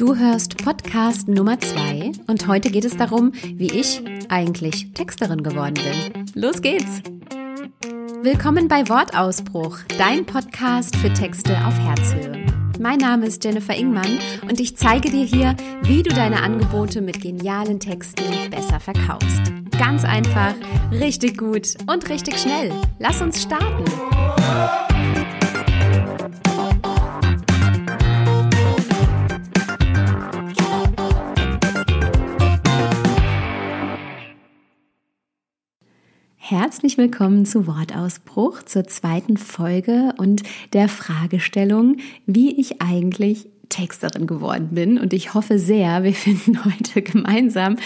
Du hörst Podcast Nummer 2 und heute geht es darum, wie ich eigentlich Texterin geworden bin. Los geht's! Willkommen bei Wortausbruch, dein Podcast für Texte auf Herzhöhe. Mein Name ist Jennifer Ingmann und ich zeige dir hier, wie du deine Angebote mit genialen Texten besser verkaufst. Ganz einfach, richtig gut und richtig schnell. Lass uns starten! Herzlich willkommen zu Wortausbruch, zur zweiten Folge und der Fragestellung, wie ich eigentlich Texterin geworden bin. Und ich hoffe sehr, wir finden heute gemeinsam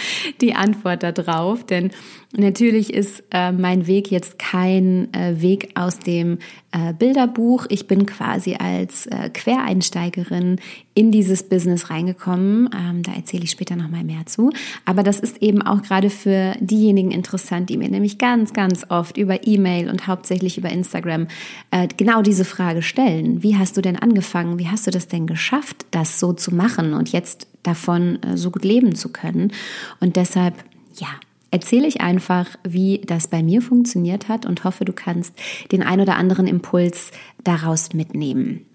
die Antwort darauf. Denn natürlich ist äh, mein Weg jetzt kein äh, Weg aus dem äh, Bilderbuch. Ich bin quasi als äh, Quereinsteigerin in dieses Business reingekommen. Ähm, da erzähle ich später nochmal mehr zu. Aber das ist eben auch gerade für diejenigen interessant, die mir nämlich ganz, ganz oft über E-Mail und hauptsächlich über Instagram äh, genau diese Frage stellen. Wie hast du denn angefangen? Wie hast du das denn geschafft? das so zu machen und jetzt davon äh, so gut leben zu können. Und deshalb, ja, erzähle ich einfach, wie das bei mir funktioniert hat und hoffe, du kannst den ein oder anderen Impuls daraus mitnehmen.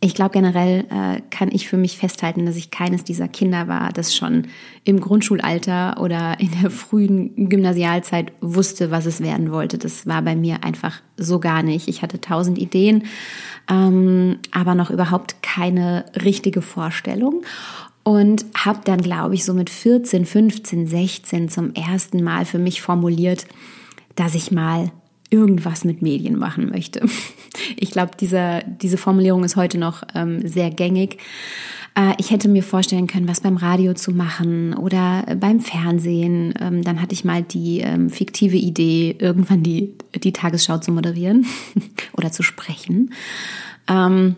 Ich glaube, generell äh, kann ich für mich festhalten, dass ich keines dieser Kinder war, das schon im Grundschulalter oder in der frühen Gymnasialzeit wusste, was es werden wollte. Das war bei mir einfach so gar nicht. Ich hatte tausend Ideen, ähm, aber noch überhaupt keine richtige Vorstellung und habe dann, glaube ich, so mit 14, 15, 16 zum ersten Mal für mich formuliert, dass ich mal irgendwas mit Medien machen möchte. Ich glaube, diese, diese Formulierung ist heute noch ähm, sehr gängig. Äh, ich hätte mir vorstellen können, was beim Radio zu machen oder beim Fernsehen. Ähm, dann hatte ich mal die ähm, fiktive Idee, irgendwann die, die Tagesschau zu moderieren oder zu sprechen. Ähm,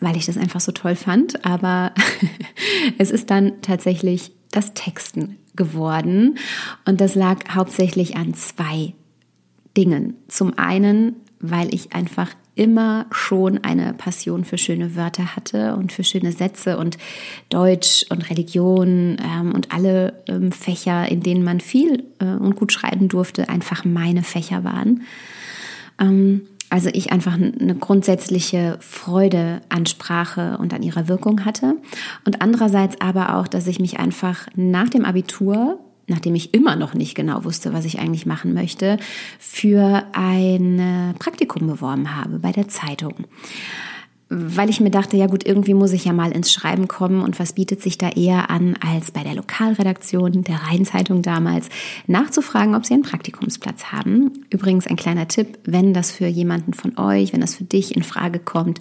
weil ich das einfach so toll fand. Aber es ist dann tatsächlich das Texten geworden. Und das lag hauptsächlich an zwei Dingen. Zum einen, weil ich einfach immer schon eine Passion für schöne Wörter hatte und für schöne Sätze und Deutsch und Religion ähm, und alle ähm, Fächer, in denen man viel äh, und gut schreiben durfte, einfach meine Fächer waren. Ähm, also ich einfach eine grundsätzliche Freude an Sprache und an ihrer Wirkung hatte. Und andererseits aber auch, dass ich mich einfach nach dem Abitur nachdem ich immer noch nicht genau wusste, was ich eigentlich machen möchte, für ein Praktikum beworben habe bei der Zeitung. Weil ich mir dachte, ja gut, irgendwie muss ich ja mal ins Schreiben kommen und was bietet sich da eher an, als bei der Lokalredaktion der Rheinzeitung damals nachzufragen, ob sie einen Praktikumsplatz haben. Übrigens ein kleiner Tipp, wenn das für jemanden von euch, wenn das für dich in Frage kommt,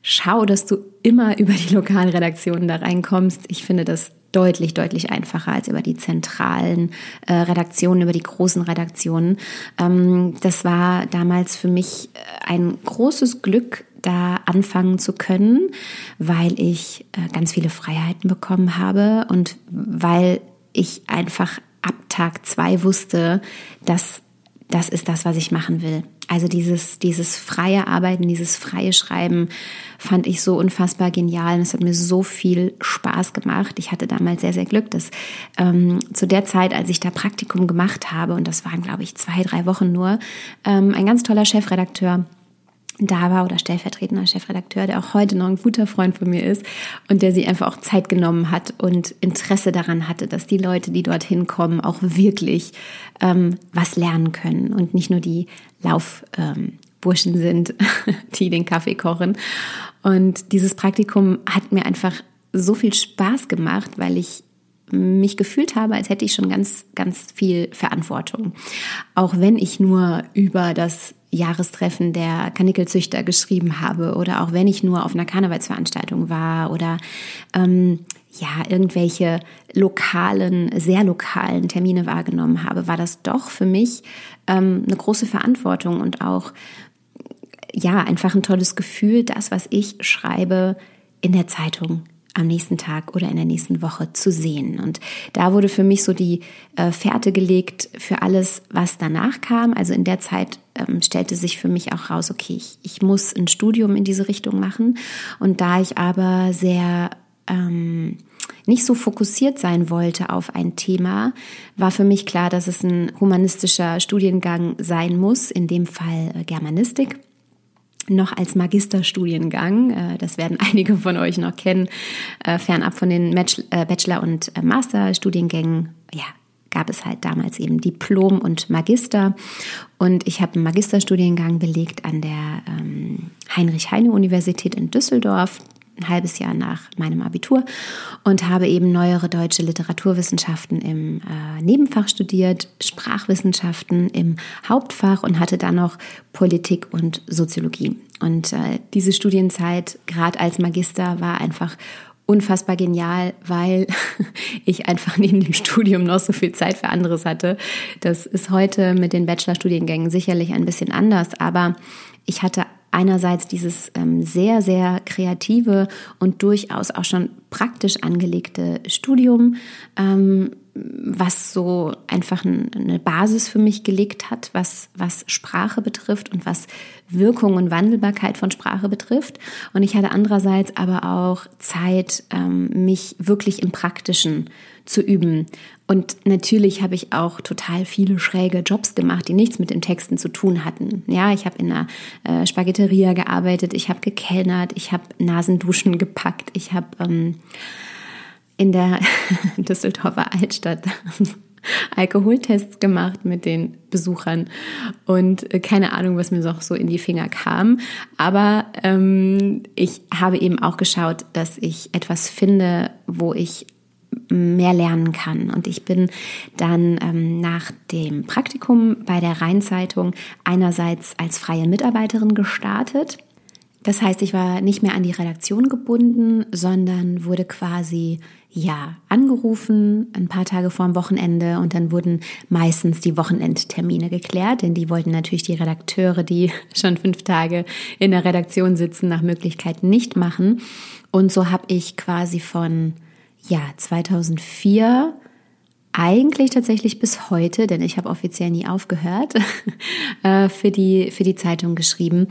schau, dass du immer über die Lokalredaktionen da reinkommst. Ich finde das deutlich, deutlich einfacher als über die zentralen äh, Redaktionen, über die großen Redaktionen. Ähm, das war damals für mich äh, ein großes Glück, da anfangen zu können, weil ich äh, ganz viele Freiheiten bekommen habe und weil ich einfach ab Tag zwei wusste, dass das ist das, was ich machen will. Also dieses, dieses freie Arbeiten, dieses freie Schreiben fand ich so unfassbar genial und es hat mir so viel Spaß gemacht. Ich hatte damals sehr, sehr Glück, dass ähm, zu der Zeit, als ich da Praktikum gemacht habe, und das waren, glaube ich, zwei, drei Wochen nur, ähm, ein ganz toller Chefredakteur da war oder stellvertretender Chefredakteur, der auch heute noch ein guter Freund von mir ist und der sich einfach auch Zeit genommen hat und Interesse daran hatte, dass die Leute, die dorthin kommen, auch wirklich ähm, was lernen können und nicht nur die Laufburschen ähm, sind, die den Kaffee kochen. Und dieses Praktikum hat mir einfach so viel Spaß gemacht, weil ich mich gefühlt habe, als hätte ich schon ganz, ganz viel Verantwortung. Auch wenn ich nur über das Jahrestreffen der Kanickelzüchter geschrieben habe oder auch wenn ich nur auf einer Karnevalsveranstaltung war oder ähm, ja, irgendwelche lokalen, sehr lokalen Termine wahrgenommen habe, war das doch für mich ähm, eine große Verantwortung und auch ja, einfach ein tolles Gefühl, das, was ich schreibe, in der Zeitung am nächsten Tag oder in der nächsten Woche zu sehen. Und da wurde für mich so die äh, Fährte gelegt für alles, was danach kam. Also in der Zeit ähm, stellte sich für mich auch raus, okay, ich, ich muss ein Studium in diese Richtung machen. Und da ich aber sehr ähm, nicht so fokussiert sein wollte auf ein Thema, war für mich klar, dass es ein humanistischer Studiengang sein muss, in dem Fall äh, Germanistik noch als Magisterstudiengang. Äh, das werden einige von euch noch kennen, äh, fernab von den Bachelor- und Masterstudiengängen. Ja, gab es halt damals eben Diplom und Magister. Und ich habe einen Magisterstudiengang belegt an der ähm, Heinrich-Heine-Universität in Düsseldorf ein halbes Jahr nach meinem Abitur und habe eben neuere deutsche Literaturwissenschaften im äh, Nebenfach studiert, Sprachwissenschaften im Hauptfach und hatte dann noch Politik und Soziologie. Und äh, diese Studienzeit, gerade als Magister, war einfach unfassbar genial, weil ich einfach neben dem Studium noch so viel Zeit für anderes hatte. Das ist heute mit den Bachelorstudiengängen sicherlich ein bisschen anders, aber ich hatte einerseits dieses ähm, sehr, sehr kreative und durchaus auch schon praktisch angelegte Studium, ähm, was so einfach eine Basis für mich gelegt hat, was, was Sprache betrifft und was Wirkung und Wandelbarkeit von Sprache betrifft. Und ich hatte andererseits aber auch Zeit, ähm, mich wirklich im Praktischen zu üben. Und natürlich habe ich auch total viele schräge Jobs gemacht, die nichts mit den Texten zu tun hatten. Ja, ich habe in einer äh, Spaghetteria gearbeitet, ich habe gekellnert, ich habe Nasenduschen gepackt, ich habe ähm, in der Düsseldorfer Altstadt Alkoholtests gemacht mit den Besuchern und äh, keine Ahnung, was mir noch so in die Finger kam. Aber ähm, ich habe eben auch geschaut, dass ich etwas finde, wo ich mehr lernen kann. Und ich bin dann ähm, nach dem Praktikum bei der Rheinzeitung einerseits als freie Mitarbeiterin gestartet. Das heißt, ich war nicht mehr an die Redaktion gebunden, sondern wurde quasi ja angerufen ein paar Tage vor dem Wochenende und dann wurden meistens die Wochenendtermine geklärt, denn die wollten natürlich die Redakteure, die schon fünf Tage in der Redaktion sitzen, nach Möglichkeit nicht machen. Und so habe ich quasi von ja, 2004 eigentlich tatsächlich bis heute, denn ich habe offiziell nie aufgehört, äh, für, die, für die Zeitung geschrieben.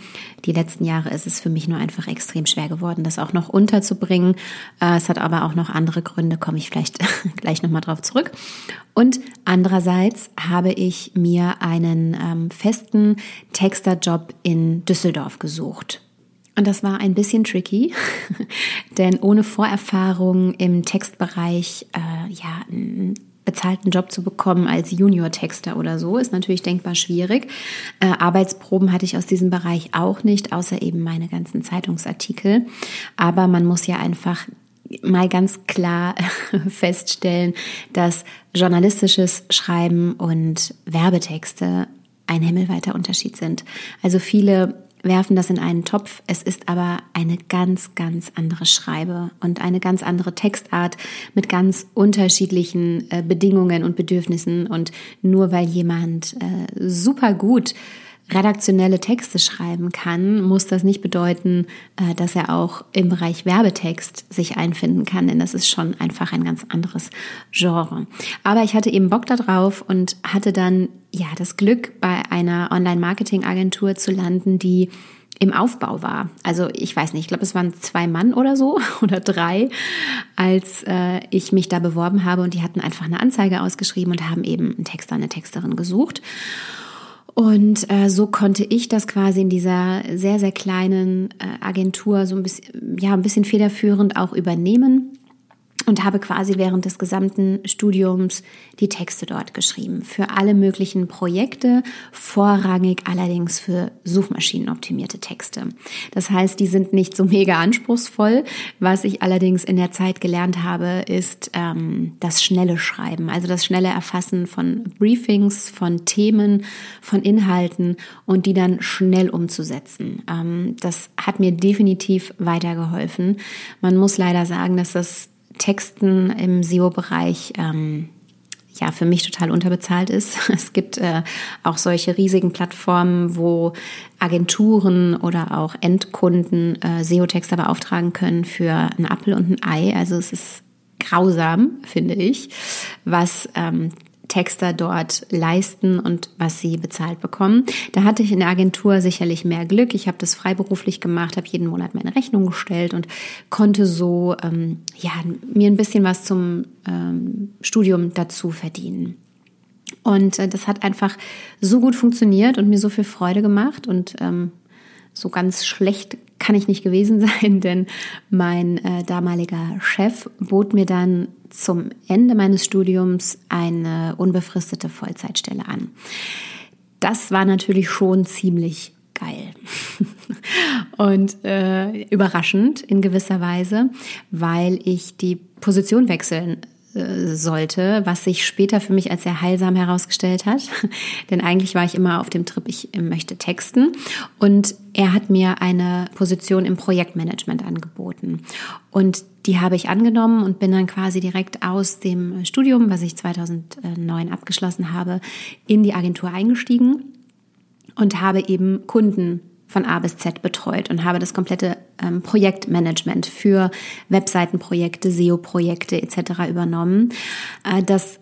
Die letzten Jahre ist es für mich nur einfach extrem schwer geworden, das auch noch unterzubringen. Äh, es hat aber auch noch andere Gründe, komme ich vielleicht gleich nochmal drauf zurück. Und andererseits habe ich mir einen ähm, festen Texterjob in Düsseldorf gesucht. Und das war ein bisschen tricky, denn ohne Vorerfahrung im Textbereich, äh, ja, einen bezahlten Job zu bekommen als Junior-Texter oder so, ist natürlich denkbar schwierig. Äh, Arbeitsproben hatte ich aus diesem Bereich auch nicht, außer eben meine ganzen Zeitungsartikel. Aber man muss ja einfach mal ganz klar feststellen, dass journalistisches Schreiben und Werbetexte ein himmelweiter Unterschied sind. Also viele werfen das in einen Topf. Es ist aber eine ganz, ganz andere Schreibe und eine ganz andere Textart mit ganz unterschiedlichen äh, Bedingungen und Bedürfnissen. Und nur weil jemand äh, super gut redaktionelle Texte schreiben kann, muss das nicht bedeuten, äh, dass er auch im Bereich Werbetext sich einfinden kann, denn das ist schon einfach ein ganz anderes Genre. Aber ich hatte eben Bock darauf und hatte dann ja das Glück, bei einer Online-Marketing-Agentur zu landen, die im Aufbau war. Also ich weiß nicht, ich glaube, es waren zwei Mann oder so oder drei, als äh, ich mich da beworben habe und die hatten einfach eine Anzeige ausgeschrieben und haben eben einen Texter, eine Texterin gesucht. Und äh, so konnte ich das quasi in dieser sehr, sehr kleinen äh, Agentur so ein bisschen, ja, ein bisschen federführend auch übernehmen und habe quasi während des gesamten Studiums die Texte dort geschrieben. Für alle möglichen Projekte, vorrangig allerdings für suchmaschinenoptimierte Texte. Das heißt, die sind nicht so mega anspruchsvoll. Was ich allerdings in der Zeit gelernt habe, ist ähm, das schnelle Schreiben, also das schnelle Erfassen von Briefings, von Themen, von Inhalten und die dann schnell umzusetzen. Ähm, das hat mir definitiv weitergeholfen. Man muss leider sagen, dass das Texten im SEO-Bereich ähm, ja für mich total unterbezahlt ist. Es gibt äh, auch solche riesigen Plattformen, wo Agenturen oder auch Endkunden äh, SEO-Texter beauftragen können für einen Apfel und ein Ei. Also es ist grausam, finde ich, was ähm, Texter dort leisten und was sie bezahlt bekommen. Da hatte ich in der Agentur sicherlich mehr Glück. Ich habe das freiberuflich gemacht, habe jeden Monat meine Rechnung gestellt und konnte so ähm, ja, mir ein bisschen was zum ähm, Studium dazu verdienen. Und äh, das hat einfach so gut funktioniert und mir so viel Freude gemacht und ähm, so ganz schlecht kann ich nicht gewesen sein, denn mein äh, damaliger Chef bot mir dann zum Ende meines Studiums eine unbefristete Vollzeitstelle an. Das war natürlich schon ziemlich geil und äh, überraschend in gewisser Weise, weil ich die Position wechseln äh, sollte, was sich später für mich als sehr heilsam herausgestellt hat. Denn eigentlich war ich immer auf dem Trip, ich möchte texten. Und er hat mir eine Position im Projektmanagement angeboten. Und die habe ich angenommen und bin dann quasi direkt aus dem Studium, was ich 2009 abgeschlossen habe, in die Agentur eingestiegen und habe eben Kunden von A bis Z betreut und habe das komplette ähm, Projektmanagement für Webseitenprojekte, SEO-Projekte etc. übernommen. Äh, das,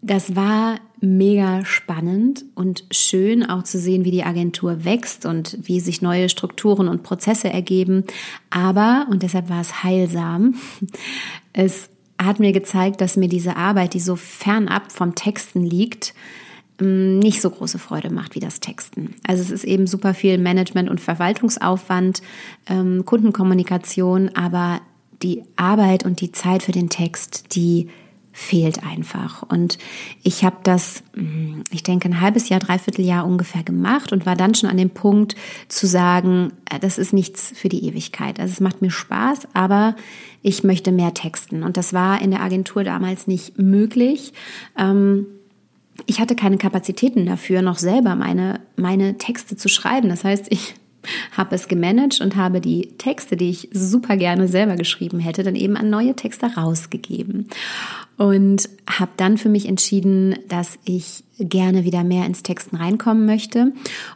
das war mega spannend und schön auch zu sehen, wie die Agentur wächst und wie sich neue Strukturen und Prozesse ergeben. Aber, und deshalb war es heilsam, es hat mir gezeigt, dass mir diese Arbeit, die so fernab vom Texten liegt, ähm, nicht so große Freude macht wie das Texten. Also es ist eben super viel Management- und Verwaltungsaufwand, ähm, Kundenkommunikation, aber die Arbeit und die Zeit für den Text, die fehlt einfach. Und ich habe das, mm, ich denke, ein halbes Jahr, dreiviertel Jahr ungefähr gemacht und war dann schon an dem Punkt zu sagen, äh, das ist nichts für die Ewigkeit. Also es macht mir Spaß, aber ich möchte mehr texten. Und das war in der Agentur damals nicht möglich. Ähm, ich hatte keine Kapazitäten dafür, noch selber meine, meine Texte zu schreiben. Das heißt, ich habe es gemanagt und habe die Texte, die ich super gerne selber geschrieben hätte, dann eben an neue Texte rausgegeben. Und habe dann für mich entschieden, dass ich gerne wieder mehr ins Texten reinkommen möchte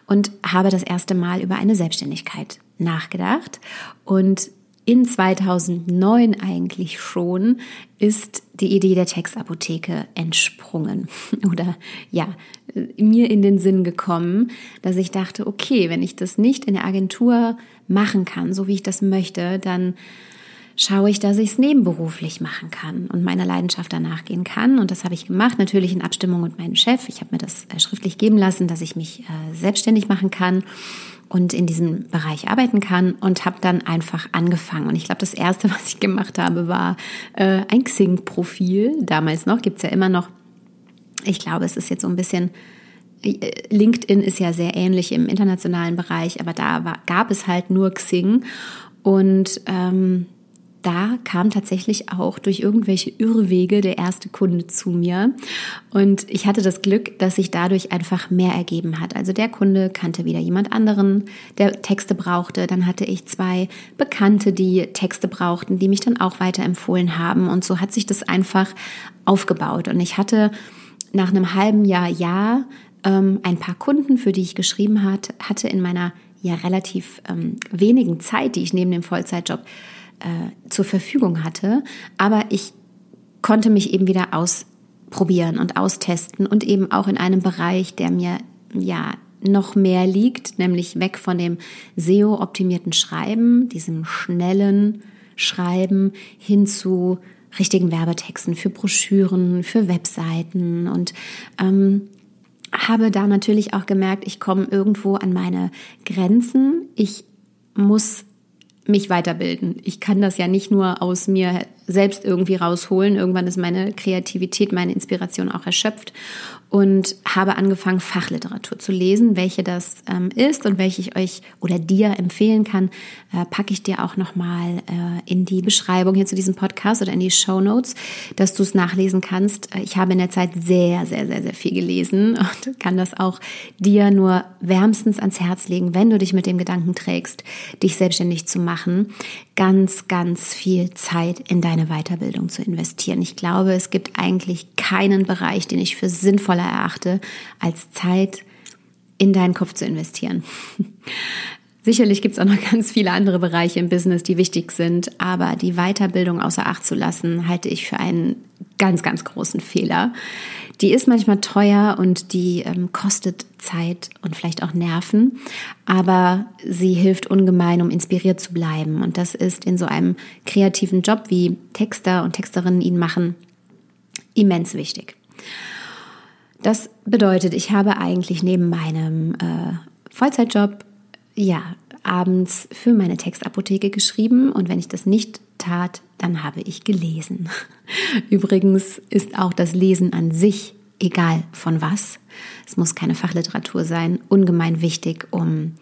und habe das erste Mal über eine Selbstständigkeit nachgedacht. Und in 2009 eigentlich schon ist die Idee der Textapotheke entsprungen. Oder ja, mir in den Sinn gekommen, dass ich dachte, okay, wenn ich das nicht in der Agentur machen kann, so wie ich das möchte, dann schaue ich, dass ich es nebenberuflich machen kann und meiner Leidenschaft danach gehen kann. Und das habe ich gemacht, natürlich in Abstimmung mit meinem Chef. Ich habe mir das äh, schriftlich geben lassen, dass ich mich äh, selbstständig machen kann und in diesem Bereich arbeiten kann und habe dann einfach angefangen. Und ich glaube, das Erste, was ich gemacht habe, war äh, ein Xing-Profil. Damals noch, gibt's ja immer noch. Ich glaube, es ist jetzt so ein bisschen LinkedIn ist ja sehr ähnlich im internationalen Bereich, aber da war, gab es halt nur Xing. Und ähm, da kam tatsächlich auch durch irgendwelche Irrwege der erste Kunde zu mir. Und ich hatte das Glück, dass sich dadurch einfach mehr ergeben hat. Also der Kunde kannte wieder jemand anderen, der Texte brauchte. Dann hatte ich zwei Bekannte, die Texte brauchten, die mich dann auch weiterempfohlen haben. Und so hat sich das einfach aufgebaut. Und ich hatte nach einem halben Jahr, Jahr ähm, ein paar Kunden, für die ich geschrieben hat, hatte in meiner ja relativ ähm, wenigen Zeit, die ich neben dem Vollzeitjob äh, zur Verfügung hatte. Aber ich konnte mich eben wieder ausprobieren und austesten und eben auch in einem Bereich, der mir ja noch mehr liegt, nämlich weg von dem SEO-optimierten Schreiben, diesem schnellen Schreiben hin zu richtigen Werbetexten für Broschüren, für Webseiten und ähm, habe da natürlich auch gemerkt, ich komme irgendwo an meine Grenzen. Ich muss mich weiterbilden. Ich kann das ja nicht nur aus mir selbst irgendwie rausholen. Irgendwann ist meine Kreativität, meine Inspiration auch erschöpft und habe angefangen, Fachliteratur zu lesen. Welche das ähm, ist und welche ich euch oder dir empfehlen kann, äh, packe ich dir auch nochmal äh, in die Beschreibung hier zu diesem Podcast oder in die Show Notes, dass du es nachlesen kannst. Äh, ich habe in der Zeit sehr, sehr, sehr, sehr viel gelesen und kann das auch dir nur wärmstens ans Herz legen, wenn du dich mit dem Gedanken trägst, dich selbstständig zu machen, ganz, ganz viel Zeit in deine eine Weiterbildung zu investieren. Ich glaube, es gibt eigentlich keinen Bereich, den ich für sinnvoller erachte, als Zeit in deinen Kopf zu investieren. Sicherlich gibt es auch noch ganz viele andere Bereiche im Business, die wichtig sind, aber die Weiterbildung außer Acht zu lassen, halte ich für einen ganz, ganz großen Fehler. Die ist manchmal teuer und die ähm, kostet Zeit und vielleicht auch Nerven, aber sie hilft ungemein, um inspiriert zu bleiben. Und das ist in so einem kreativen Job, wie Texter und Texterinnen ihn machen, immens wichtig. Das bedeutet, ich habe eigentlich neben meinem äh, Vollzeitjob ja, abends für meine Textapotheke geschrieben und wenn ich das nicht tat, dann habe ich gelesen. Übrigens ist auch das Lesen an sich, egal von was, es muss keine Fachliteratur sein, ungemein wichtig, um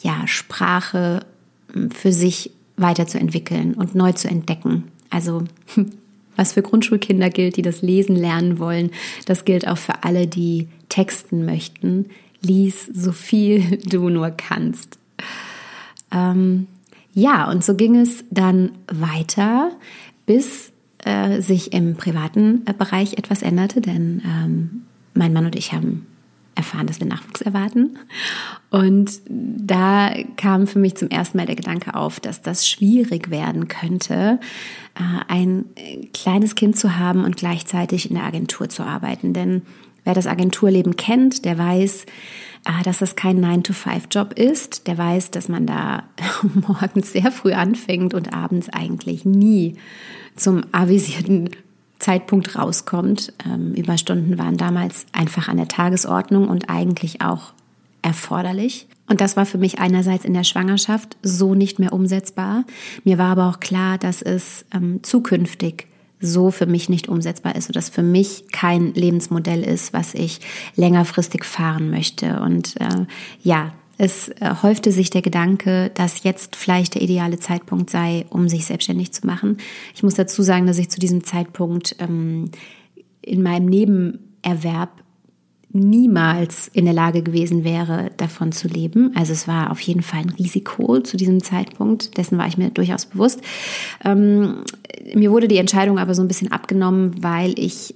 ja, Sprache hm, für sich weiterzuentwickeln und neu zu entdecken. Also was für Grundschulkinder gilt, die das Lesen lernen wollen, das gilt auch für alle, die texten möchten, lies so viel du nur kannst. Ähm, ja, und so ging es dann weiter, bis äh, sich im privaten äh, Bereich etwas änderte, denn ähm, mein Mann und ich haben erfahren, dass wir Nachwuchs erwarten. Und da kam für mich zum ersten Mal der Gedanke auf, dass das schwierig werden könnte, äh, ein kleines Kind zu haben und gleichzeitig in der Agentur zu arbeiten. Denn Wer das Agenturleben kennt, der weiß, äh, dass das kein 9-to-5-Job ist. Der weiß, dass man da morgens sehr früh anfängt und abends eigentlich nie zum avisierten Zeitpunkt rauskommt. Ähm, Überstunden waren damals einfach an der Tagesordnung und eigentlich auch erforderlich. Und das war für mich einerseits in der Schwangerschaft so nicht mehr umsetzbar. Mir war aber auch klar, dass es ähm, zukünftig so für mich nicht umsetzbar ist oder das für mich kein Lebensmodell ist, was ich längerfristig fahren möchte. Und äh, ja, es äh, häufte sich der Gedanke, dass jetzt vielleicht der ideale Zeitpunkt sei, um sich selbstständig zu machen. Ich muss dazu sagen, dass ich zu diesem Zeitpunkt ähm, in meinem Nebenerwerb niemals in der Lage gewesen wäre, davon zu leben. Also es war auf jeden Fall ein Risiko zu diesem Zeitpunkt. Dessen war ich mir durchaus bewusst. Ähm, mir wurde die Entscheidung aber so ein bisschen abgenommen, weil ich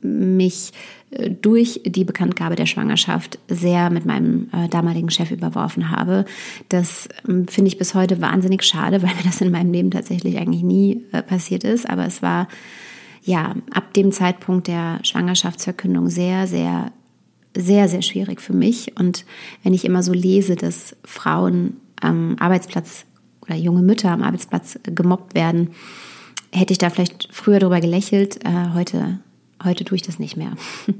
mich äh, durch die Bekanntgabe der Schwangerschaft sehr mit meinem äh, damaligen Chef überworfen habe. Das ähm, finde ich bis heute wahnsinnig schade, weil mir das in meinem Leben tatsächlich eigentlich nie äh, passiert ist. Aber es war ja, ab dem Zeitpunkt der Schwangerschaftsverkündung sehr, sehr, sehr, sehr schwierig für mich. Und wenn ich immer so lese, dass Frauen am Arbeitsplatz oder junge Mütter am Arbeitsplatz gemobbt werden, hätte ich da vielleicht früher darüber gelächelt. Äh, heute, heute tue ich das nicht mehr.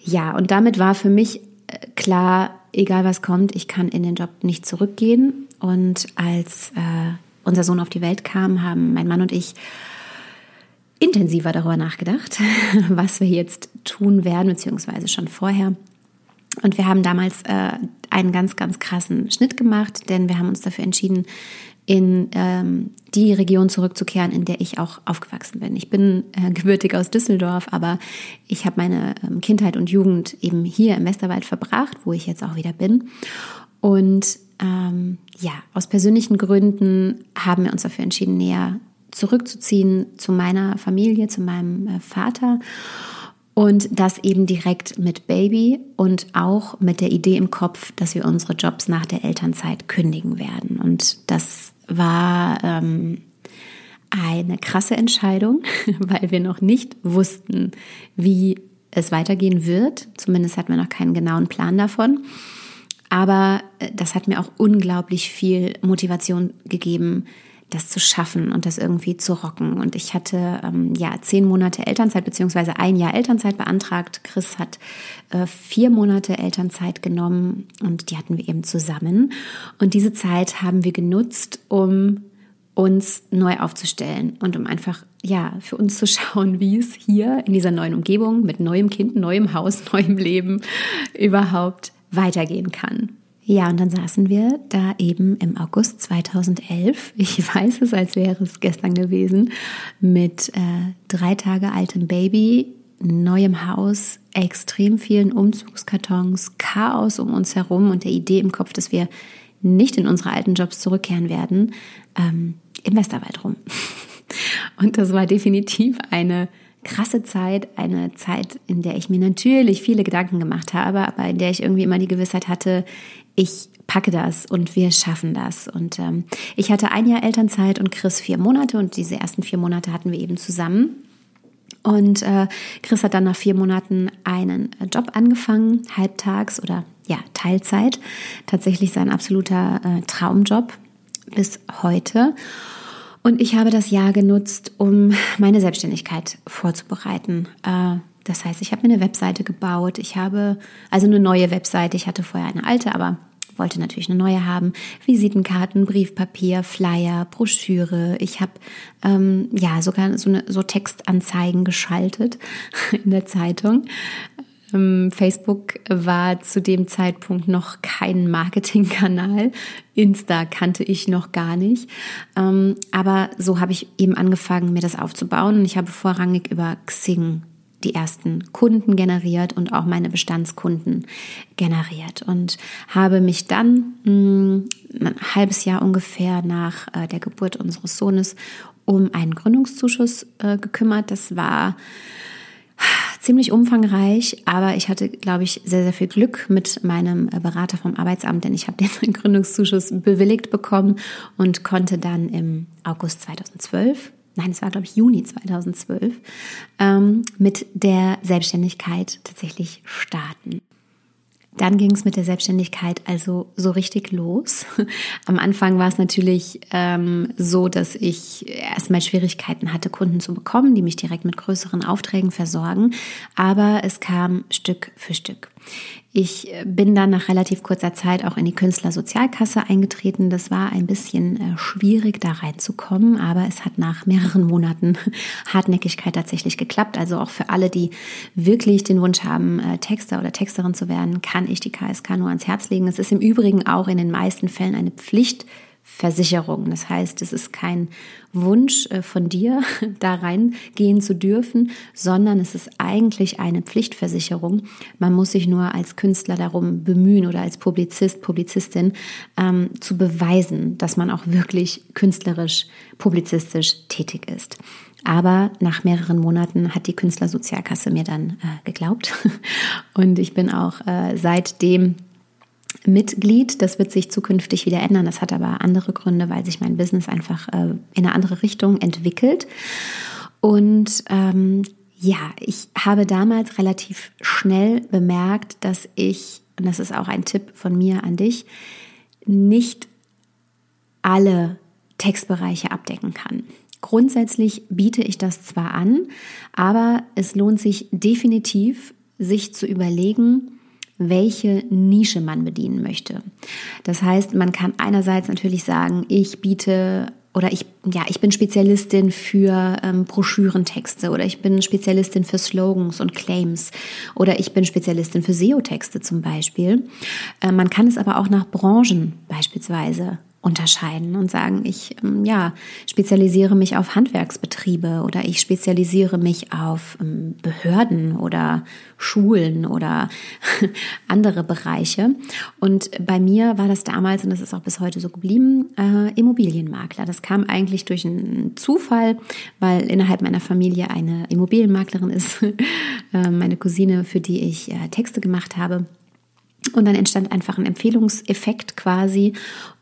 ja, und damit war für mich äh, klar, egal was kommt, ich kann in den Job nicht zurückgehen. Und als äh, unser Sohn auf die Welt kam, haben mein Mann und ich intensiver darüber nachgedacht, was wir jetzt tun werden, beziehungsweise schon vorher. Und wir haben damals äh, einen ganz, ganz krassen Schnitt gemacht, denn wir haben uns dafür entschieden, in ähm, die Region zurückzukehren, in der ich auch aufgewachsen bin. Ich bin äh, gebürtig aus Düsseldorf, aber ich habe meine ähm, Kindheit und Jugend eben hier im Westerwald verbracht, wo ich jetzt auch wieder bin. Und ähm, ja, aus persönlichen Gründen haben wir uns dafür entschieden, näher zurückzuziehen zu meiner Familie, zu meinem äh, Vater. Und das eben direkt mit Baby und auch mit der Idee im Kopf, dass wir unsere Jobs nach der Elternzeit kündigen werden. Und das war ähm, eine krasse Entscheidung, weil wir noch nicht wussten, wie es weitergehen wird. Zumindest hatten wir noch keinen genauen Plan davon. Aber äh, das hat mir auch unglaublich viel Motivation gegeben, das zu schaffen und das irgendwie zu rocken. Und ich hatte ähm, ja zehn Monate Elternzeit beziehungsweise ein Jahr Elternzeit beantragt. Chris hat äh, vier Monate Elternzeit genommen und die hatten wir eben zusammen. Und diese Zeit haben wir genutzt, um uns neu aufzustellen und um einfach ja für uns zu schauen, wie es hier in dieser neuen Umgebung mit neuem Kind, neuem Haus, neuem Leben überhaupt weitergehen kann. Ja, und dann saßen wir da eben im August 2011, ich weiß es, als wäre es gestern gewesen, mit äh, drei Tage altem Baby, neuem Haus, extrem vielen Umzugskartons, Chaos um uns herum und der Idee im Kopf, dass wir nicht in unsere alten Jobs zurückkehren werden, ähm, im Westerwald rum. Und das war definitiv eine krasse Zeit, eine Zeit, in der ich mir natürlich viele Gedanken gemacht habe, aber in der ich irgendwie immer die Gewissheit hatte, ich packe das und wir schaffen das. Und ähm, ich hatte ein Jahr Elternzeit und Chris vier Monate und diese ersten vier Monate hatten wir eben zusammen. Und äh, Chris hat dann nach vier Monaten einen Job angefangen, halbtags oder ja, Teilzeit. Tatsächlich sein absoluter äh, Traumjob bis heute. Und ich habe das Jahr genutzt, um meine Selbstständigkeit vorzubereiten. Äh, das heißt, ich habe mir eine Webseite gebaut. Ich habe also eine neue Webseite. Ich hatte vorher eine alte, aber wollte natürlich eine neue haben. Visitenkarten, Briefpapier, Flyer, Broschüre. Ich habe ähm, ja sogar so, eine, so Textanzeigen geschaltet in der Zeitung. Ähm, Facebook war zu dem Zeitpunkt noch kein Marketingkanal. Insta kannte ich noch gar nicht. Ähm, aber so habe ich eben angefangen, mir das aufzubauen. Und ich habe vorrangig über Xing die ersten Kunden generiert und auch meine Bestandskunden generiert und habe mich dann mh, hm, ein halbes Jahr ungefähr nach äh, der Geburt unseres Sohnes um einen Gründungszuschuss äh, gekümmert. Das war ziemlich umfangreich, aber ich hatte, glaube ich, sehr, sehr viel Glück mit meinem äh, Berater vom Arbeitsamt, denn ich habe den Gründungszuschuss bewilligt bekommen und konnte dann im August 2012 nein, es war glaube ich Juni 2012, ähm, mit der Selbstständigkeit tatsächlich starten. Dann ging es mit der Selbstständigkeit also so richtig los. Am Anfang war es natürlich ähm, so, dass ich erstmal Schwierigkeiten hatte, Kunden zu bekommen, die mich direkt mit größeren Aufträgen versorgen. Aber es kam Stück für Stück. Ich bin dann nach relativ kurzer Zeit auch in die Künstlersozialkasse eingetreten. Das war ein bisschen äh, schwierig, da reinzukommen, aber es hat nach mehreren Monaten Hartnäckigkeit tatsächlich geklappt. Also auch für alle, die wirklich den Wunsch haben, äh, Texter oder Texterin zu werden, kann ich die KSK nur ans Herz legen. Es ist im Übrigen auch in den meisten Fällen eine Pflicht Versicherung. Das heißt, es ist kein Wunsch äh, von dir, da reingehen zu dürfen, sondern es ist eigentlich eine Pflichtversicherung. Man muss sich nur als Künstler darum bemühen oder als Publizist, Publizistin ähm, zu beweisen, dass man auch wirklich künstlerisch, publizistisch tätig ist. Aber nach mehreren Monaten hat die Künstlersozialkasse mir dann äh, geglaubt und ich bin auch äh, seitdem Mitglied. Das wird sich zukünftig wieder ändern. Das hat aber andere Gründe, weil sich mein Business einfach äh, in eine andere Richtung entwickelt. Und ähm, ja, ich habe damals relativ schnell bemerkt, dass ich, und das ist auch ein Tipp von mir an dich, nicht alle Textbereiche abdecken kann. Grundsätzlich biete ich das zwar an, aber es lohnt sich definitiv, sich zu überlegen, welche Nische man bedienen möchte. Das heißt, man kann einerseits natürlich sagen, ich biete oder ich, ja, ich bin Spezialistin für ähm, Broschürentexte oder ich bin Spezialistin für Slogans und Claims oder ich bin Spezialistin für SEO-Texte zum Beispiel. Äh, man kann es aber auch nach Branchen beispielsweise unterscheiden und sagen, ich ähm, ja, spezialisiere mich auf Handwerksbetriebe oder ich spezialisiere mich auf ähm, Behörden oder Schulen oder andere Bereiche. Und bei mir war das damals, und das ist auch bis heute so geblieben, äh, Immobilienmakler. Das kam eigentlich durch einen Zufall, weil innerhalb meiner Familie eine Immobilienmaklerin ist, äh, meine Cousine, für die ich äh, Texte gemacht habe. Und dann entstand einfach ein Empfehlungseffekt quasi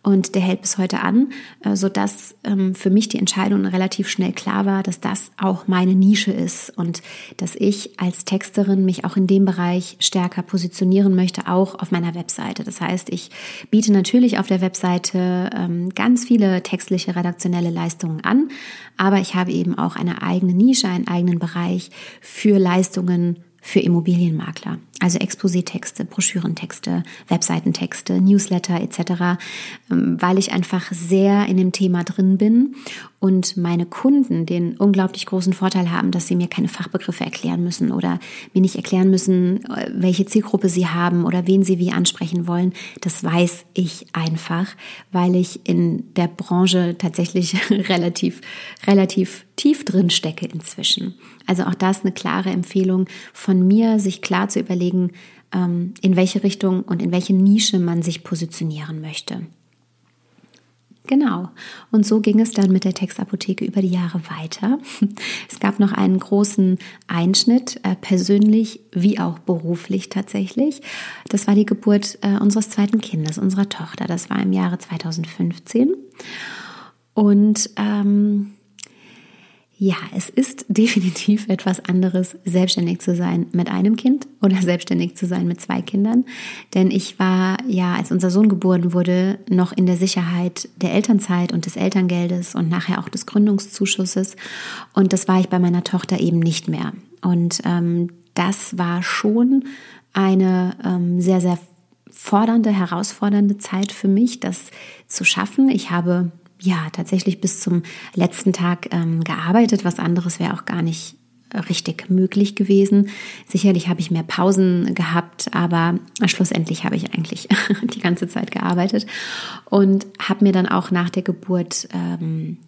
und der hält bis heute an, äh, sodass ähm, für mich die Entscheidung relativ schnell klar war, dass das auch meine Nische ist und dass ich als Texterin mich auch in dem Bereich stärker positionieren möchte, auch auf meiner Webseite. Das heißt, ich biete natürlich auf der Webseite ähm, ganz viele textliche redaktionelle Leistungen an, aber ich habe eben auch eine eigene Nische, einen eigenen Bereich für Leistungen für Immobilienmakler. Also Exposé-Texte, Broschürentexte, Webseitentexte, Newsletter etc., ähm, weil ich einfach sehr in dem Thema drin bin und meine Kunden den unglaublich großen Vorteil haben, dass sie mir keine Fachbegriffe erklären müssen oder mir nicht erklären müssen, äh, welche Zielgruppe sie haben oder wen sie wie ansprechen wollen. Das weiß ich einfach, weil ich in der Branche tatsächlich relativ, relativ tief drin stecke inzwischen. Also auch das eine klare Empfehlung von mir, sich klar zu überlegen, ähm, in welche Richtung und in welche Nische man sich positionieren möchte. Genau. Und so ging es dann mit der Textapotheke über die Jahre weiter. Es gab noch einen großen Einschnitt, äh, persönlich wie auch beruflich tatsächlich. Das war die Geburt äh, unseres zweiten Kindes, unserer Tochter. Das war im Jahre 2015. Und ähm, ja, es ist definitiv etwas anderes, selbstständig zu sein mit einem Kind oder selbstständig zu sein mit zwei Kindern. Denn ich war ja, als unser Sohn geboren wurde, noch in der Sicherheit der Elternzeit und des Elterngeldes und nachher auch des Gründungszuschusses. Und das war ich bei meiner Tochter eben nicht mehr. Und ähm, das war schon eine ähm, sehr, sehr fordernde, herausfordernde Zeit für mich, das zu schaffen. Ich habe ja tatsächlich bis zum letzten Tag ähm, gearbeitet. Was anderes wäre auch gar nicht richtig möglich gewesen. Sicherlich habe ich mehr Pausen gehabt, aber schlussendlich habe ich eigentlich die ganze Zeit gearbeitet und habe mir dann auch nach der Geburt ähm,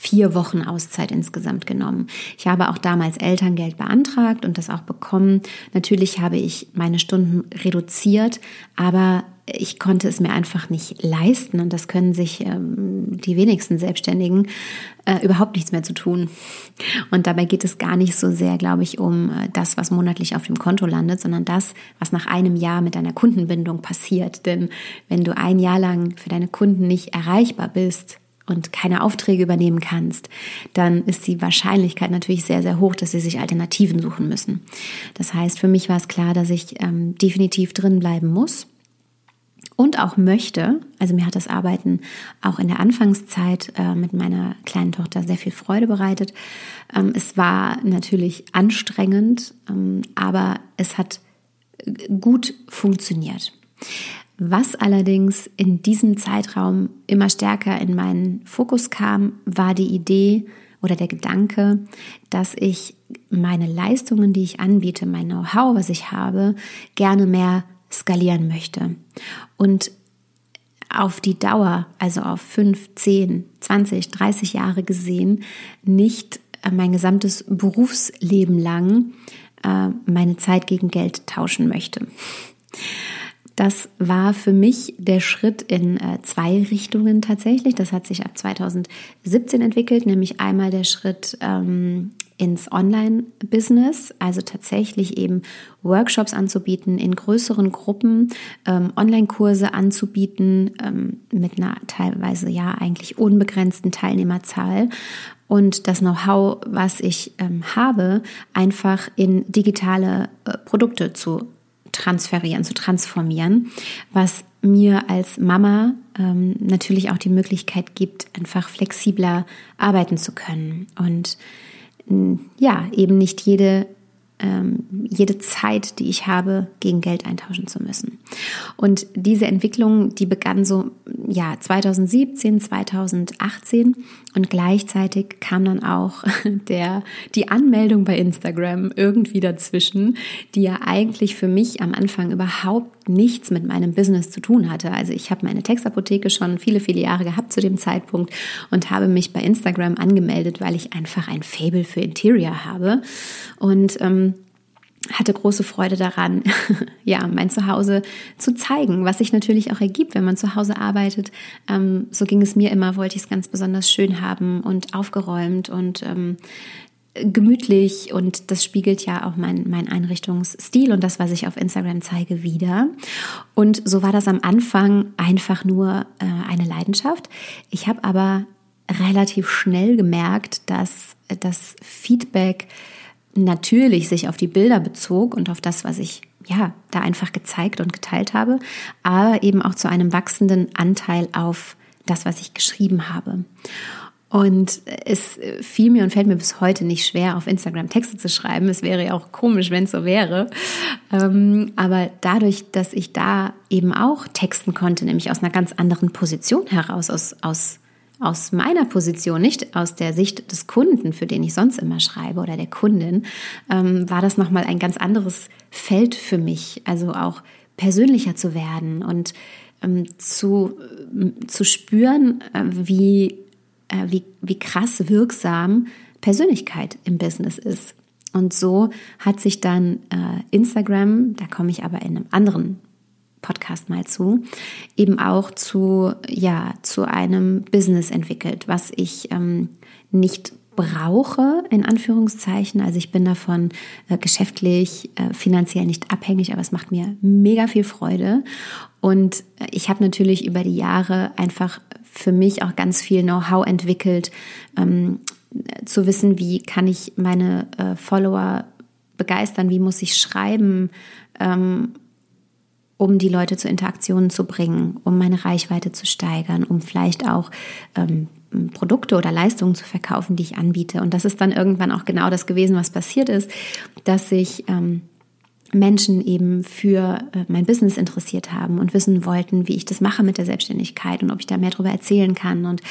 vier Wochen Auszeit insgesamt genommen. Ich habe auch damals Elterngeld beantragt und das auch bekommen. Natürlich habe ich meine Stunden reduziert, aber ich konnte es mir einfach nicht leisten und das können sich ähm, die wenigsten Selbstständigen äh, überhaupt nichts mehr zu tun. Und dabei geht es gar nicht so sehr, glaube ich, um äh, das, was monatlich auf dem Konto landet, sondern das, was nach einem Jahr mit deiner Kundenbindung passiert. Denn wenn du ein Jahr lang für deine Kunden nicht erreichbar bist, und keine Aufträge übernehmen kannst, dann ist die Wahrscheinlichkeit natürlich sehr, sehr hoch, dass sie sich Alternativen suchen müssen. Das heißt, für mich war es klar, dass ich ähm, definitiv drin bleiben muss und auch möchte. Also mir hat das Arbeiten auch in der Anfangszeit äh, mit meiner kleinen Tochter sehr viel Freude bereitet. Ähm, es war natürlich anstrengend, ähm, aber es hat gut funktioniert. Was allerdings in diesem Zeitraum immer stärker in meinen Fokus kam, war die Idee oder der Gedanke, dass ich meine Leistungen, die ich anbiete, mein Know-how, was ich habe, gerne mehr skalieren möchte. Und auf die Dauer, also auf 5, 10, 20, 30 Jahre gesehen, nicht äh, mein gesamtes Berufsleben lang äh, meine Zeit gegen Geld tauschen möchte. Das war für mich der Schritt in äh, zwei Richtungen tatsächlich. Das hat sich ab 2017 entwickelt, nämlich einmal der Schritt ähm, ins Online-Business, also tatsächlich eben Workshops anzubieten, in größeren Gruppen ähm, Online-Kurse anzubieten, ähm, mit einer teilweise ja eigentlich unbegrenzten Teilnehmerzahl und das Know-how, was ich ähm, habe, einfach in digitale äh, Produkte zu transferieren, zu transformieren, was mir als Mama ähm, natürlich auch die Möglichkeit gibt, einfach flexibler arbeiten zu können und ja, eben nicht jede jede Zeit, die ich habe, gegen Geld eintauschen zu müssen. Und diese Entwicklung, die begann so ja 2017, 2018 und gleichzeitig kam dann auch der die Anmeldung bei Instagram irgendwie dazwischen, die ja eigentlich für mich am Anfang überhaupt nichts mit meinem Business zu tun hatte. Also ich habe meine Textapotheke schon viele viele Jahre gehabt zu dem Zeitpunkt und habe mich bei Instagram angemeldet, weil ich einfach ein Fable für Interior habe und ähm, hatte große Freude daran, ja, mein Zuhause zu zeigen, was sich natürlich auch ergibt, wenn man zu Hause arbeitet. Ähm, so ging es mir immer, wollte ich es ganz besonders schön haben und aufgeräumt und ähm, gemütlich und das spiegelt ja auch mein, mein Einrichtungsstil und das, was ich auf Instagram zeige, wieder. Und so war das am Anfang einfach nur äh, eine Leidenschaft. Ich habe aber relativ schnell gemerkt, dass das Feedback natürlich sich auf die Bilder bezog und auf das, was ich ja da einfach gezeigt und geteilt habe, aber eben auch zu einem wachsenden Anteil auf das, was ich geschrieben habe. Und es fiel mir und fällt mir bis heute nicht schwer, auf Instagram Texte zu schreiben. Es wäre ja auch komisch, wenn es so wäre. Ähm, aber dadurch, dass ich da eben auch texten konnte, nämlich aus einer ganz anderen Position heraus, aus, aus aus meiner Position, nicht aus der Sicht des Kunden, für den ich sonst immer schreibe oder der Kundin, ähm, war das nochmal ein ganz anderes Feld für mich. Also auch persönlicher zu werden und ähm, zu, äh, zu spüren, äh, wie, wie, wie krass wirksam Persönlichkeit im Business ist. Und so hat sich dann äh, Instagram, da komme ich aber in einem anderen Podcast mal zu, eben auch zu, ja, zu einem Business entwickelt, was ich ähm, nicht brauche, in Anführungszeichen. Also ich bin davon äh, geschäftlich, äh, finanziell nicht abhängig, aber es macht mir mega viel Freude. Und ich habe natürlich über die Jahre einfach für mich auch ganz viel Know-how entwickelt, ähm, zu wissen, wie kann ich meine äh, Follower begeistern, wie muss ich schreiben, ähm, um die Leute zu Interaktionen zu bringen, um meine Reichweite zu steigern, um vielleicht auch ähm, Produkte oder Leistungen zu verkaufen, die ich anbiete. Und das ist dann irgendwann auch genau das gewesen, was passiert ist, dass sich ähm, Menschen eben für äh, mein Business interessiert haben und wissen wollten, wie ich das mache mit der Selbstständigkeit und ob ich da mehr darüber erzählen kann. Und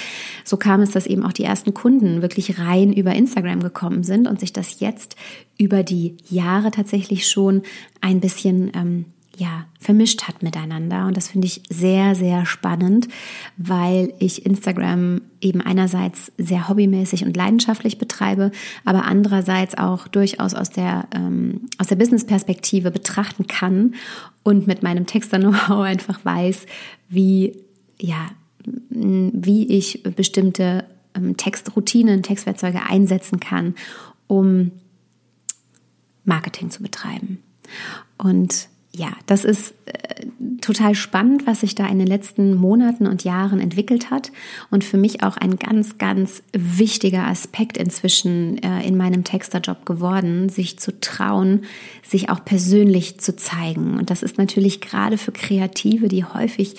so kam es, dass eben auch die ersten Kunden wirklich rein über Instagram gekommen sind und sich das jetzt über die Jahre tatsächlich schon ein bisschen ähm, ja, vermischt hat miteinander. Und das finde ich sehr, sehr spannend, weil ich Instagram eben einerseits sehr hobbymäßig und leidenschaftlich betreibe, aber andererseits auch durchaus aus der, ähm, aus der Business-Perspektive betrachten kann und mit meinem Texter-Know-how einfach weiß, wie, ja, wie ich bestimmte ähm, Textroutinen, Textwerkzeuge einsetzen kann, um Marketing zu betreiben. Und ja, das ist äh, total spannend, was sich da in den letzten Monaten und Jahren entwickelt hat und für mich auch ein ganz, ganz wichtiger Aspekt inzwischen äh, in meinem Texterjob geworden, sich zu trauen, sich auch persönlich zu zeigen. Und das ist natürlich gerade für Kreative, die häufig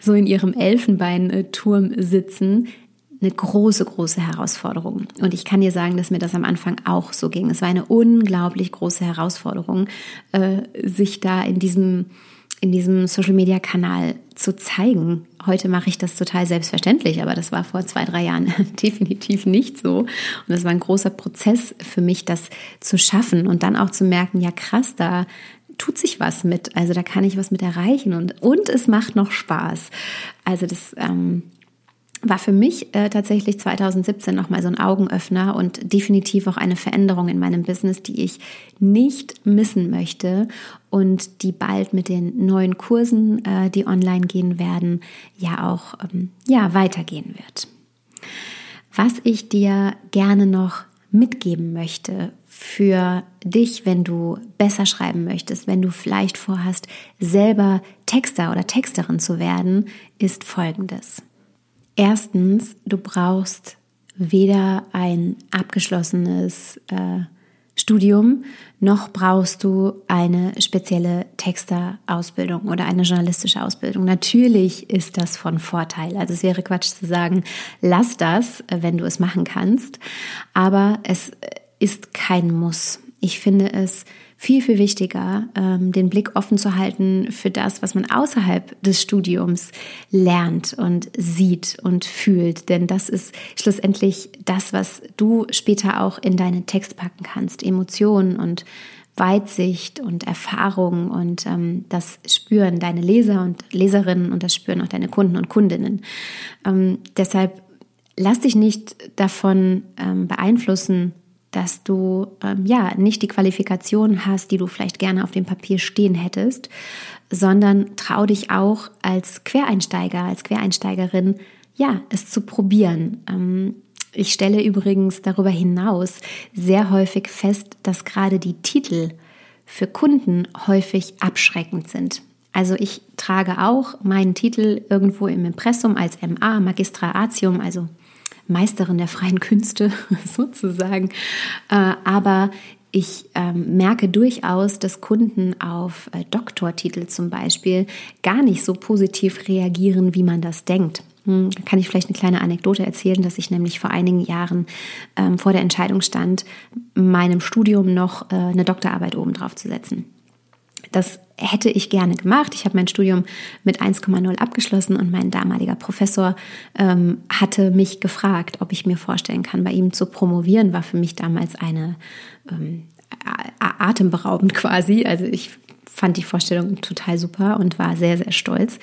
so in ihrem Elfenbeinturm sitzen, eine große, große Herausforderung. Und ich kann dir sagen, dass mir das am Anfang auch so ging. Es war eine unglaublich große Herausforderung, äh, sich da in diesem, in diesem Social Media Kanal zu zeigen. Heute mache ich das total selbstverständlich, aber das war vor zwei, drei Jahren definitiv nicht so. Und das war ein großer Prozess für mich, das zu schaffen und dann auch zu merken, ja krass, da tut sich was mit. Also da kann ich was mit erreichen und, und es macht noch Spaß. Also das, ähm, war für mich äh, tatsächlich 2017 nochmal so ein Augenöffner und definitiv auch eine Veränderung in meinem Business, die ich nicht missen möchte und die bald mit den neuen Kursen, äh, die online gehen werden, ja auch ähm, ja, weitergehen wird. Was ich dir gerne noch mitgeben möchte für dich, wenn du besser schreiben möchtest, wenn du vielleicht vorhast, selber Texter oder Texterin zu werden, ist folgendes. Erstens, du brauchst weder ein abgeschlossenes äh, Studium, noch brauchst du eine spezielle Texterausbildung oder eine journalistische Ausbildung. Natürlich ist das von Vorteil. Also es wäre Quatsch zu sagen, lass das, wenn du es machen kannst. Aber es ist kein Muss. Ich finde es viel, viel wichtiger, ähm, den Blick offen zu halten für das, was man außerhalb des Studiums lernt und sieht und fühlt. Denn das ist schlussendlich das, was du später auch in deinen Text packen kannst. Emotionen und Weitsicht und Erfahrung und ähm, das spüren deine Leser und Leserinnen und das spüren auch deine Kunden und Kundinnen. Ähm, deshalb lass dich nicht davon ähm, beeinflussen, dass du ähm, ja nicht die Qualifikation hast, die du vielleicht gerne auf dem Papier stehen hättest, sondern trau dich auch als Quereinsteiger, als Quereinsteigerin, ja, es zu probieren. Ähm, ich stelle übrigens darüber hinaus sehr häufig fest, dass gerade die Titel für Kunden häufig abschreckend sind. Also ich trage auch meinen Titel irgendwo im Impressum als MA, Magistra Artium, also Meisterin der freien Künste sozusagen. Äh, aber ich ähm, merke durchaus, dass Kunden auf äh, Doktortitel zum Beispiel gar nicht so positiv reagieren, wie man das denkt. Hm, kann ich vielleicht eine kleine Anekdote erzählen, dass ich nämlich vor einigen Jahren ähm, vor der Entscheidung stand, meinem Studium noch äh, eine Doktorarbeit obendrauf zu setzen. Das hätte ich gerne gemacht. Ich habe mein Studium mit 1,0 abgeschlossen und mein damaliger Professor ähm, hatte mich gefragt, ob ich mir vorstellen kann, bei ihm zu promovieren. War für mich damals eine ähm, atemberaubend quasi. Also ich fand die Vorstellung total super und war sehr, sehr stolz.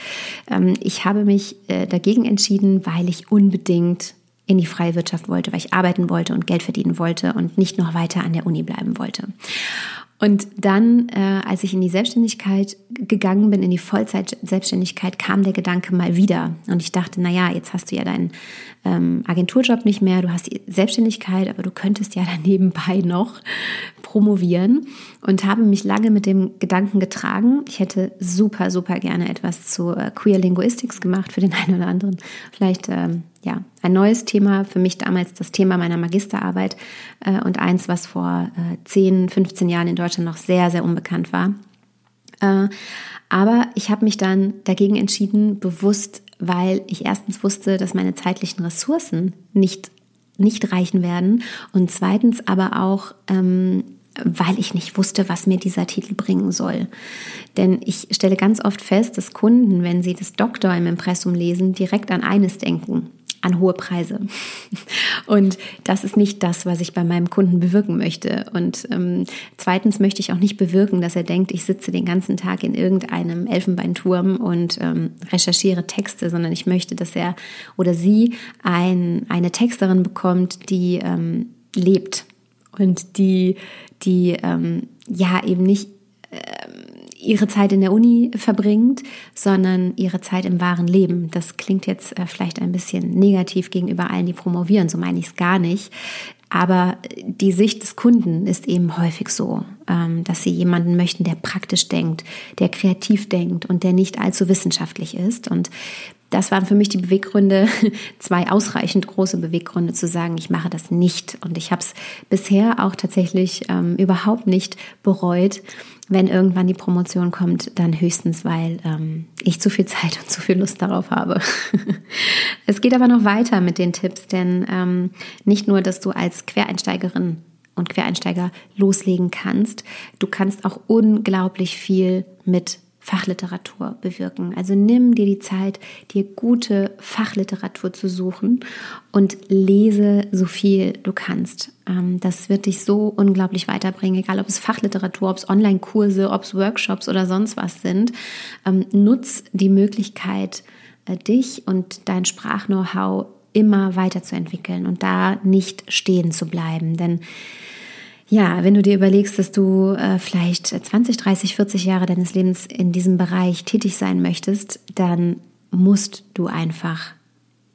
Ähm, ich habe mich äh, dagegen entschieden, weil ich unbedingt in die freie Wirtschaft wollte, weil ich arbeiten wollte und Geld verdienen wollte und nicht noch weiter an der Uni bleiben wollte. Und dann, äh, als ich in die Selbstständigkeit gegangen bin, in die Vollzeit-Selbstständigkeit, kam der Gedanke mal wieder. Und ich dachte, na ja, jetzt hast du ja deinen ähm, Agenturjob nicht mehr, du hast die Selbstständigkeit, aber du könntest ja dann nebenbei noch promovieren und habe mich lange mit dem Gedanken getragen. Ich hätte super, super gerne etwas zu äh, Queer Linguistics gemacht für den einen oder anderen. Vielleicht ähm, ja, ein neues Thema, für mich damals das Thema meiner Magisterarbeit äh, und eins, was vor äh, 10, 15 Jahren in Deutschland noch sehr, sehr unbekannt war. Äh, aber ich habe mich dann dagegen entschieden, bewusst, weil ich erstens wusste, dass meine zeitlichen Ressourcen nicht, nicht reichen werden und zweitens aber auch, ähm, weil ich nicht wusste, was mir dieser Titel bringen soll. Denn ich stelle ganz oft fest, dass Kunden, wenn sie das Doktor im Impressum lesen, direkt an eines denken an hohe Preise. Und das ist nicht das, was ich bei meinem Kunden bewirken möchte. Und ähm, zweitens möchte ich auch nicht bewirken, dass er denkt, ich sitze den ganzen Tag in irgendeinem Elfenbeinturm und ähm, recherchiere Texte, sondern ich möchte, dass er oder sie ein, eine Texterin bekommt, die ähm, lebt und die, die ähm, ja eben nicht ihre Zeit in der Uni verbringt, sondern ihre Zeit im wahren Leben. Das klingt jetzt äh, vielleicht ein bisschen negativ gegenüber allen, die promovieren, so meine ich es gar nicht. Aber die Sicht des Kunden ist eben häufig so, ähm, dass sie jemanden möchten, der praktisch denkt, der kreativ denkt und der nicht allzu wissenschaftlich ist. Und das waren für mich die Beweggründe, zwei ausreichend große Beweggründe zu sagen, ich mache das nicht. Und ich habe es bisher auch tatsächlich ähm, überhaupt nicht bereut. Wenn irgendwann die Promotion kommt, dann höchstens, weil ähm, ich zu viel Zeit und zu viel Lust darauf habe. es geht aber noch weiter mit den Tipps, denn ähm, nicht nur, dass du als Quereinsteigerin und Quereinsteiger loslegen kannst, du kannst auch unglaublich viel mit Fachliteratur bewirken. Also nimm dir die Zeit, dir gute Fachliteratur zu suchen und lese so viel du kannst. Ähm, das wird dich so unglaublich weiterbringen, egal ob es Fachliteratur, ob es Online-Kurse, ob es Workshops oder sonst was sind. Ähm, nutz die Möglichkeit, äh, dich und dein Sprach-Know-how immer weiterzuentwickeln und da nicht stehen zu bleiben. Denn ja, wenn du dir überlegst, dass du äh, vielleicht 20, 30, 40 Jahre deines Lebens in diesem Bereich tätig sein möchtest, dann musst du einfach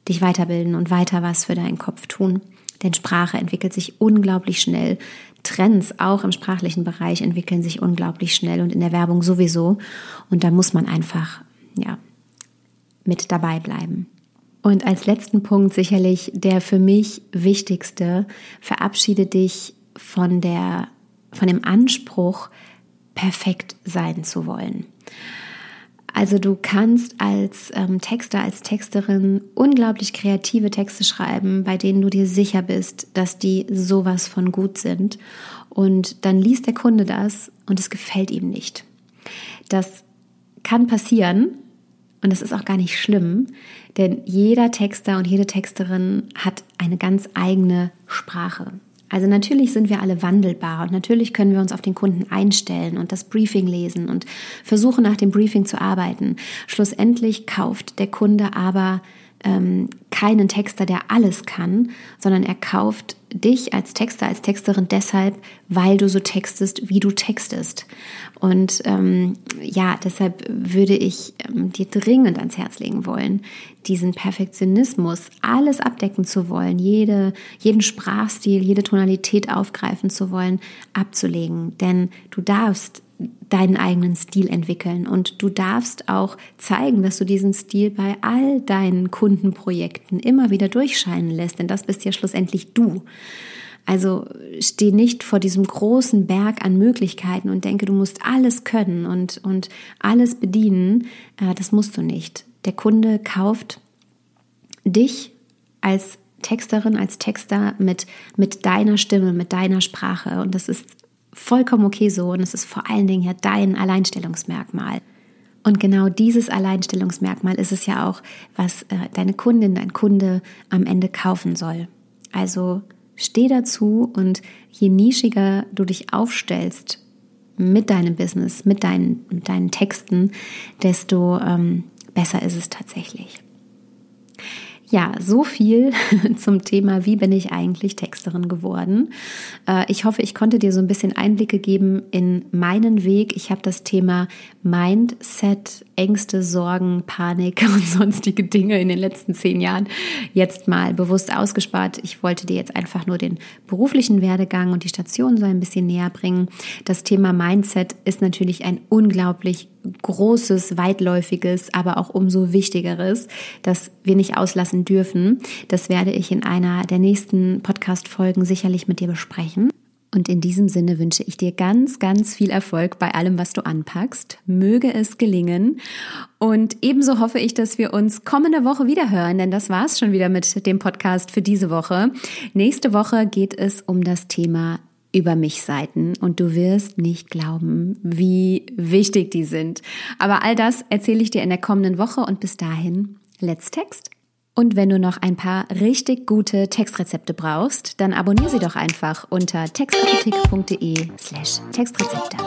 dich weiterbilden und weiter was für deinen Kopf tun. Denn Sprache entwickelt sich unglaublich schnell. Trends auch im sprachlichen Bereich entwickeln sich unglaublich schnell und in der Werbung sowieso. Und da muss man einfach, ja, mit dabei bleiben. Und als letzten Punkt sicherlich der für mich wichtigste, verabschiede dich von, der, von dem Anspruch, perfekt sein zu wollen. Also du kannst als ähm, Texter, als Texterin unglaublich kreative Texte schreiben, bei denen du dir sicher bist, dass die sowas von gut sind. Und dann liest der Kunde das und es gefällt ihm nicht. Das kann passieren und das ist auch gar nicht schlimm, denn jeder Texter und jede Texterin hat eine ganz eigene Sprache. Also natürlich sind wir alle wandelbar und natürlich können wir uns auf den Kunden einstellen und das Briefing lesen und versuchen nach dem Briefing zu arbeiten. Schlussendlich kauft der Kunde aber ähm, keinen Texter, der alles kann, sondern er kauft dich als Texter, als Texterin deshalb, weil du so textest, wie du textest. Und ähm, ja, deshalb würde ich ähm, dir dringend ans Herz legen wollen, diesen Perfektionismus, alles abdecken zu wollen, jede, jeden Sprachstil, jede Tonalität aufgreifen zu wollen, abzulegen. Denn du darfst deinen eigenen Stil entwickeln und du darfst auch zeigen, dass du diesen Stil bei all deinen Kundenprojekten immer wieder durchscheinen lässt, denn das bist ja schlussendlich du. Also steh nicht vor diesem großen Berg an Möglichkeiten und denke, du musst alles können und, und alles bedienen. Äh, das musst du nicht. Der Kunde kauft dich als Texterin, als Texter mit, mit deiner Stimme, mit deiner Sprache. Und das ist vollkommen okay so. Und es ist vor allen Dingen ja dein Alleinstellungsmerkmal. Und genau dieses Alleinstellungsmerkmal ist es ja auch, was äh, deine Kundin, dein Kunde am Ende kaufen soll. Also Steh dazu und je nischiger du dich aufstellst mit deinem Business, mit deinen, mit deinen Texten, desto ähm, besser ist es tatsächlich. Ja, so viel zum Thema, wie bin ich eigentlich Texterin geworden. Äh, ich hoffe, ich konnte dir so ein bisschen Einblicke geben in meinen Weg. Ich habe das Thema Mindset, Ängste, Sorgen, Panik und sonstige Dinge in den letzten zehn Jahren jetzt mal bewusst ausgespart. Ich wollte dir jetzt einfach nur den beruflichen Werdegang und die Station so ein bisschen näher bringen. Das Thema Mindset ist natürlich ein unglaublich großes, weitläufiges, aber auch umso wichtigeres, das wir nicht auslassen dürfen. Das werde ich in einer der nächsten Podcast-Folgen sicherlich mit dir besprechen. Und in diesem Sinne wünsche ich dir ganz, ganz viel Erfolg bei allem, was du anpackst. Möge es gelingen. Und ebenso hoffe ich, dass wir uns kommende Woche wieder hören, denn das war's schon wieder mit dem Podcast für diese Woche. Nächste Woche geht es um das Thema über mich Seiten und du wirst nicht glauben, wie wichtig die sind. Aber all das erzähle ich dir in der kommenden Woche und bis dahin, let's text. Und wenn du noch ein paar richtig gute Textrezepte brauchst, dann abonniere sie doch einfach unter textapotheke.de slash Textrezepte.